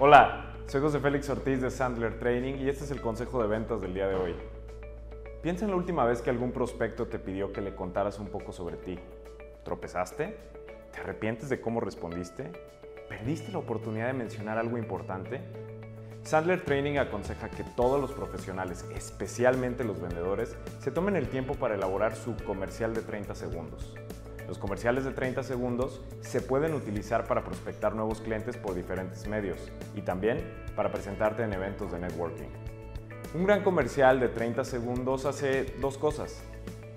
Hola, soy José Félix Ortiz de Sandler Training y este es el consejo de ventas del día de hoy. Piensa en la última vez que algún prospecto te pidió que le contaras un poco sobre ti. ¿Tropezaste? ¿Te arrepientes de cómo respondiste? ¿Perdiste la oportunidad de mencionar algo importante? Sandler Training aconseja que todos los profesionales, especialmente los vendedores, se tomen el tiempo para elaborar su comercial de 30 segundos. Los comerciales de 30 segundos se pueden utilizar para prospectar nuevos clientes por diferentes medios y también para presentarte en eventos de networking. Un gran comercial de 30 segundos hace dos cosas.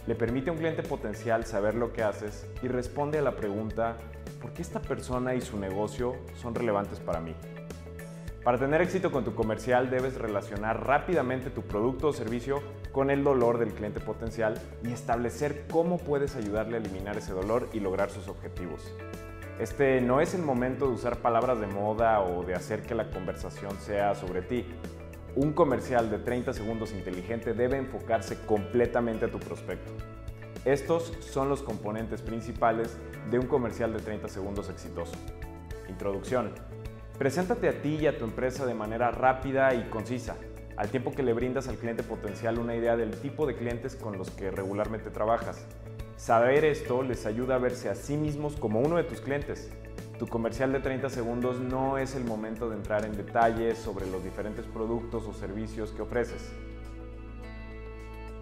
Le permite a un cliente potencial saber lo que haces y responde a la pregunta ¿por qué esta persona y su negocio son relevantes para mí? Para tener éxito con tu comercial debes relacionar rápidamente tu producto o servicio con el dolor del cliente potencial y establecer cómo puedes ayudarle a eliminar ese dolor y lograr sus objetivos. Este no es el momento de usar palabras de moda o de hacer que la conversación sea sobre ti. Un comercial de 30 segundos inteligente debe enfocarse completamente a tu prospecto. Estos son los componentes principales de un comercial de 30 segundos exitoso. Introducción. Preséntate a ti y a tu empresa de manera rápida y concisa, al tiempo que le brindas al cliente potencial una idea del tipo de clientes con los que regularmente trabajas. Saber esto les ayuda a verse a sí mismos como uno de tus clientes. Tu comercial de 30 segundos no es el momento de entrar en detalles sobre los diferentes productos o servicios que ofreces.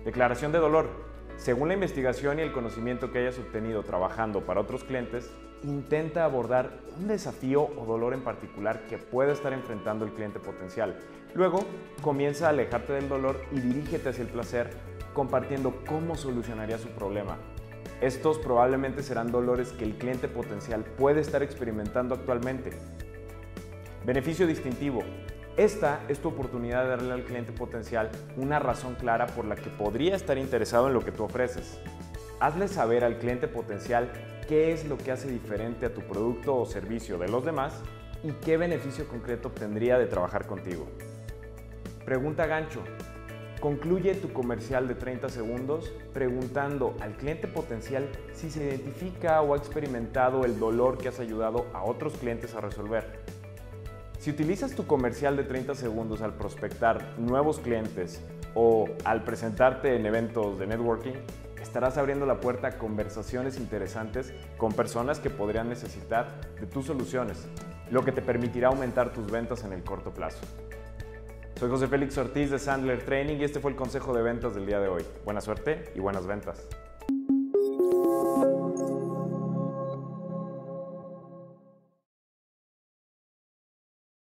Declaración de dolor. Según la investigación y el conocimiento que hayas obtenido trabajando para otros clientes, intenta abordar un desafío o dolor en particular que pueda estar enfrentando el cliente potencial. Luego, comienza a alejarte del dolor y dirígete hacia el placer compartiendo cómo solucionaría su problema. Estos probablemente serán dolores que el cliente potencial puede estar experimentando actualmente. Beneficio distintivo. Esta es tu oportunidad de darle al cliente potencial una razón clara por la que podría estar interesado en lo que tú ofreces. Hazle saber al cliente potencial qué es lo que hace diferente a tu producto o servicio de los demás y qué beneficio concreto obtendría de trabajar contigo. Pregunta gancho. Concluye tu comercial de 30 segundos preguntando al cliente potencial si se identifica o ha experimentado el dolor que has ayudado a otros clientes a resolver. Si utilizas tu comercial de 30 segundos al prospectar nuevos clientes o al presentarte en eventos de networking, estarás abriendo la puerta a conversaciones interesantes con personas que podrían necesitar de tus soluciones, lo que te permitirá aumentar tus ventas en el corto plazo. Soy José Félix Ortiz de Sandler Training y este fue el consejo de ventas del día de hoy. Buena suerte y buenas ventas.